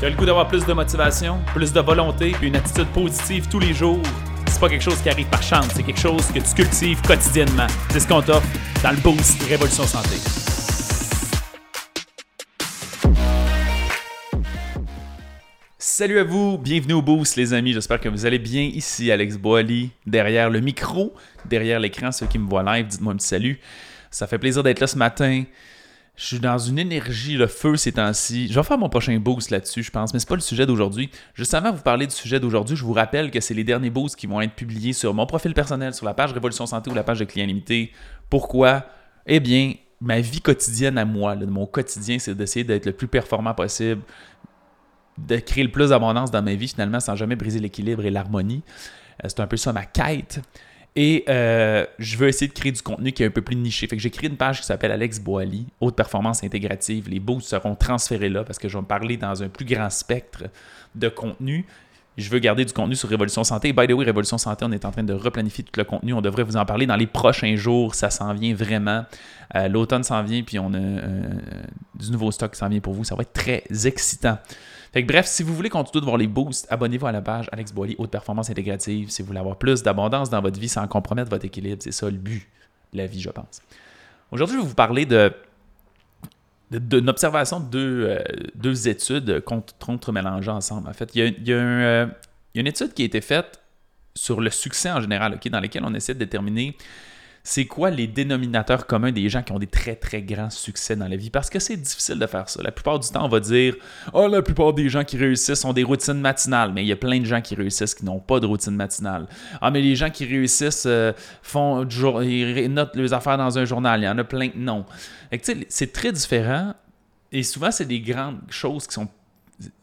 Tu as le goût d'avoir plus de motivation, plus de volonté, puis une attitude positive tous les jours? C'est pas quelque chose qui arrive par chance, c'est quelque chose que tu cultives quotidiennement. C'est ce qu'on t'offre dans le Boost Révolution Santé. Salut à vous, bienvenue au Boost les amis, j'espère que vous allez bien. Ici Alex Boily, derrière le micro, derrière l'écran, ceux qui me voient live, dites-moi un petit salut. Ça fait plaisir d'être là ce matin. Je suis dans une énergie, le feu ces temps-ci. Je vais faire mon prochain boost là-dessus, je pense, mais c'est pas le sujet d'aujourd'hui. Juste avant de vous parler du sujet d'aujourd'hui, je vous rappelle que c'est les derniers boosts qui vont être publiés sur mon profil personnel, sur la page Révolution Santé ou la page de clients limités. Pourquoi? Eh bien, ma vie quotidienne à moi, de mon quotidien, c'est d'essayer d'être le plus performant possible, de créer le plus d'abondance dans ma vie finalement sans jamais briser l'équilibre et l'harmonie. Euh, c'est un peu ça ma quête. Et euh, je veux essayer de créer du contenu qui est un peu plus niché. Fait que j'ai créé une page qui s'appelle Alex Boily, haute performance intégrative. Les boosts seront transférés là parce que je vais me parler dans un plus grand spectre de contenu. Je veux garder du contenu sur Révolution Santé. By the way, Révolution Santé, on est en train de replanifier tout le contenu. On devrait vous en parler dans les prochains jours. Ça s'en vient vraiment. Euh, l'automne s'en vient, puis on a euh, du nouveau stock qui s'en vient pour vous. Ça va être très excitant. Fait que, bref, si vous voulez continuer de voir les boosts, abonnez-vous à la page Alex Boily, haute performance intégrative. Si vous voulez avoir plus d'abondance dans votre vie sans compromettre votre équilibre, c'est ça le but de la vie, je pense. Aujourd'hui, je vais vous parler d'une observation de deux, euh, deux études contre, contre mélanger ensemble. En fait, euh, il y a une étude qui a été faite sur le succès en général, okay, dans laquelle on essaie de déterminer c'est quoi les dénominateurs communs des gens qui ont des très très grands succès dans la vie? Parce que c'est difficile de faire ça. La plupart du temps, on va dire "Oh, la plupart des gens qui réussissent ont des routines matinales", mais il y a plein de gens qui réussissent qui n'ont pas de routine matinale. Ah, mais les gens qui réussissent euh, font jour ils notent leurs affaires dans un journal, il y en a plein que non. C'est très différent et souvent c'est des grandes choses qui sont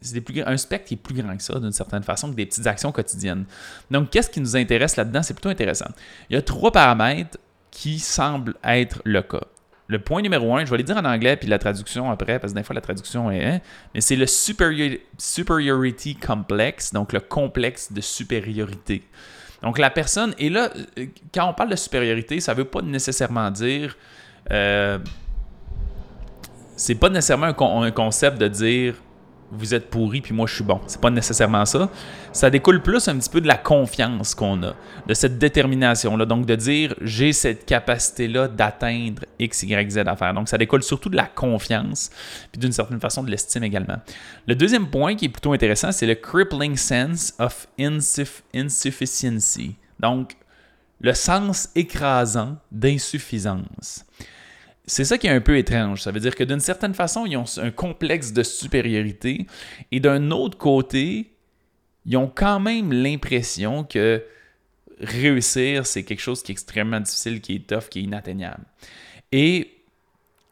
c'est plus, un spectre est plus grand que ça, d'une certaine façon, que des petites actions quotidiennes. Donc, qu'est-ce qui nous intéresse là-dedans? C'est plutôt intéressant. Il y a trois paramètres qui semble être le cas. Le point numéro un, je vais les dire en anglais puis la traduction après, parce que des fois la traduction est. Hein, mais c'est le superiority complex, donc le complexe de supériorité. Donc la personne, et là, euh, quand on parle de supériorité, ça ne veut pas nécessairement dire. Euh, c'est pas nécessairement un, concept de dire vous êtes pourri puis moi je suis bon. C'est pas nécessairement ça. Ça découle plus un petit peu de la confiance qu'on a, de cette détermination-là. Donc de dire j'ai cette capacité-là d'atteindre X, Y, Z à faire. Donc ça découle surtout de la confiance, puis d'une certaine façon de l'estime également. Le deuxième point qui est plutôt intéressant, c'est le crippling sense of insufficiency. Donc le sens écrasant d'insuffisance. C'est ça qui est un peu étrange. Ça veut dire que d'une certaine façon, ils ont un complexe de supériorité et d'un autre côté, ils ont quand même l'impression que réussir, c'est quelque chose qui est extrêmement difficile, qui est tough, qui est inatteignable. Et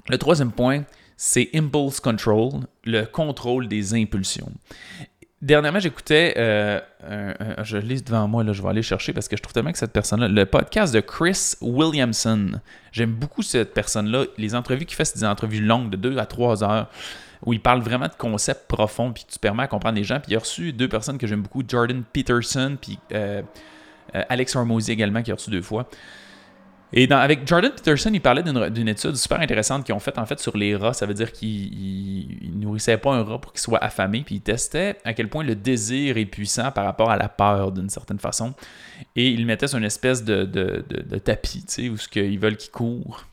le troisième point, c'est impulse control, le contrôle des impulsions. Dernièrement, j'écoutais, euh, je lis devant moi, là, je vais aller chercher parce que je trouve tellement que cette personne-là, le podcast de Chris Williamson. J'aime beaucoup cette personne-là. Les entrevues qu'il fait, c'est des entrevues longues de 2 à 3 heures où il parle vraiment de concepts profonds puis tu permets à comprendre les gens. Puis il a reçu deux personnes que j'aime beaucoup, Jordan Peterson puis euh, euh, Alex Hormozy également, qui a reçu deux fois. Et avec Jordan Peterson, il parlait d'une étude super intéressante qu'ils ont faite en fait sur les rats. Ça veut dire qu'ils nourrissaient pas un rat pour qu'il soit affamé, puis ils testaient à quel point le désir est puissant par rapport à la peur d'une certaine façon. Et ils mettaient sur une espèce de, tapis, tu sais, où ce qu'ils veulent qu'il court.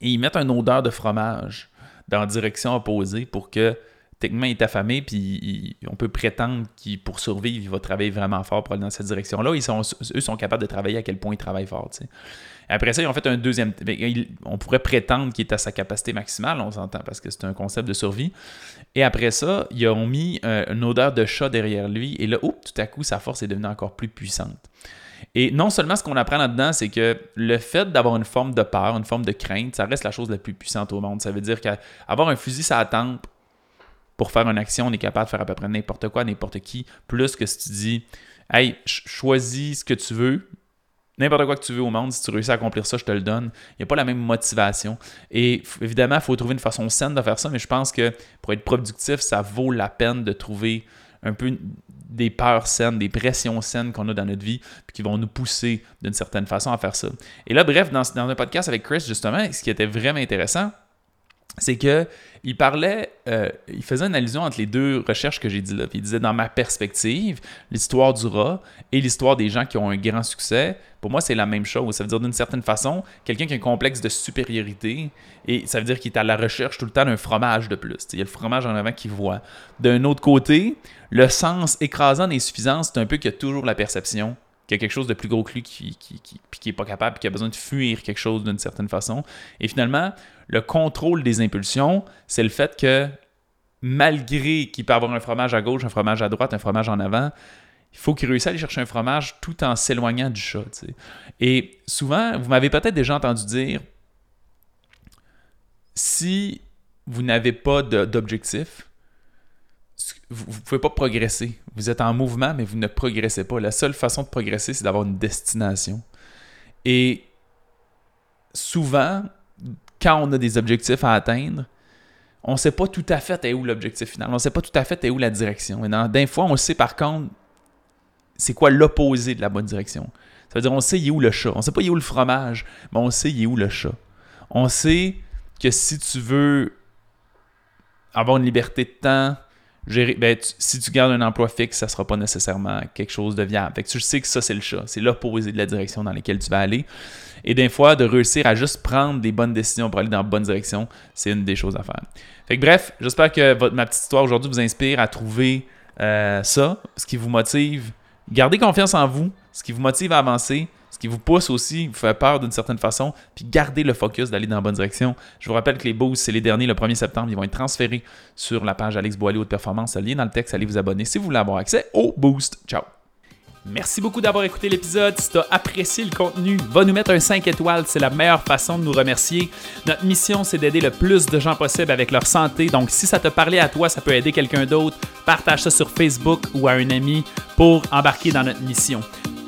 Et ils mettent une odeur de fromage dans la direction opposée pour que techniquement, est affamé, puis on peut prétendre qu'il, pour survivre, il va travailler vraiment fort pour aller dans cette direction-là. Ils sont, eux sont capables de travailler à quel point il travaille fort. Après ça, ils ont fait un deuxième. Ben, on pourrait prétendre qu'il est à sa capacité maximale, on s'entend, parce que c'est un concept de survie. Et après ça, ils ont mis euh, une odeur de chat derrière lui, et là, oups, tout à coup, sa force est devenue encore plus puissante. Et non seulement ce qu'on apprend là-dedans, c'est que le fait d'avoir une forme de peur, une forme de crainte, ça reste la chose la plus puissante au monde. Ça veut dire qu'avoir un fusil la tempe pour faire une action, on est capable de faire à peu près n'importe quoi, n'importe qui, plus que si tu dis Hey, choisis ce que tu veux, n'importe quoi que tu veux au monde, si tu réussis à accomplir ça, je te le donne. Il n'y a pas la même motivation. Et évidemment, il faut trouver une façon saine de faire ça, mais je pense que pour être productif, ça vaut la peine de trouver un peu des peurs saines, des pressions saines qu'on a dans notre vie, puis qui vont nous pousser d'une certaine façon à faire ça. Et là, bref, dans, dans un podcast avec Chris, justement, ce qui était vraiment intéressant, c'est que il parlait, euh, il faisait une allusion entre les deux recherches que j'ai dit là. il disait dans ma perspective, l'histoire du rat et l'histoire des gens qui ont un grand succès, pour moi c'est la même chose. Ça veut dire d'une certaine façon, quelqu'un qui a un complexe de supériorité et ça veut dire qu'il est à la recherche tout le temps d'un fromage de plus. il y a le fromage en avant qu'il voit. D'un autre côté, le sens écrasant d'insuffisance, c'est un peu qu'il y a toujours la perception qu'il y a quelque chose de plus gros que lui qui, qui, qui, qui pas capable, qui a besoin de fuir quelque chose d'une certaine façon. Et finalement, le contrôle des impulsions, c'est le fait que malgré qu'il peut avoir un fromage à gauche, un fromage à droite, un fromage en avant, il faut qu'il réussisse à aller chercher un fromage tout en s'éloignant du chat. Et souvent, vous m'avez peut-être déjà entendu dire, si vous n'avez pas d'objectif, vous ne pouvez pas progresser. Vous êtes en mouvement, mais vous ne progressez pas. La seule façon de progresser, c'est d'avoir une destination. Et souvent, quand on a des objectifs à atteindre, on ne sait pas tout à fait où l'objectif final. On ne sait pas tout à fait où la direction. Et d'un fois, on sait par contre c'est quoi l'opposé de la bonne direction. Ça veut dire on sait où le chat. On ne sait pas où le fromage, mais on sait où le chat. On sait que si tu veux avoir une liberté de temps, ben, si tu gardes un emploi fixe, ça ne sera pas nécessairement quelque chose de viable. Fait que tu sais que ça, c'est le chat. C'est l'opposé de la direction dans laquelle tu vas aller. Et des fois, de réussir à juste prendre des bonnes décisions pour aller dans la bonne direction, c'est une des choses à faire. Fait que bref, j'espère que votre, ma petite histoire aujourd'hui vous inspire à trouver euh, ça, ce qui vous motive. Gardez confiance en vous, ce qui vous motive à avancer, ce qui vous pousse aussi, vous fait peur d'une certaine façon, puis gardez le focus d'aller dans la bonne direction. Je vous rappelle que les boosts, c'est les derniers, le 1er septembre, ils vont être transférés sur la page Alex Boilly Haute Performance. Le lien dans le texte, allez vous abonner si vous voulez avoir accès au boost. Ciao! Merci beaucoup d'avoir écouté l'épisode. Si tu as apprécié le contenu, va nous mettre un 5 étoiles. C'est la meilleure façon de nous remercier. Notre mission, c'est d'aider le plus de gens possible avec leur santé. Donc, si ça te parlait à toi, ça peut aider quelqu'un d'autre. Partage ça sur Facebook ou à un ami pour embarquer dans notre mission.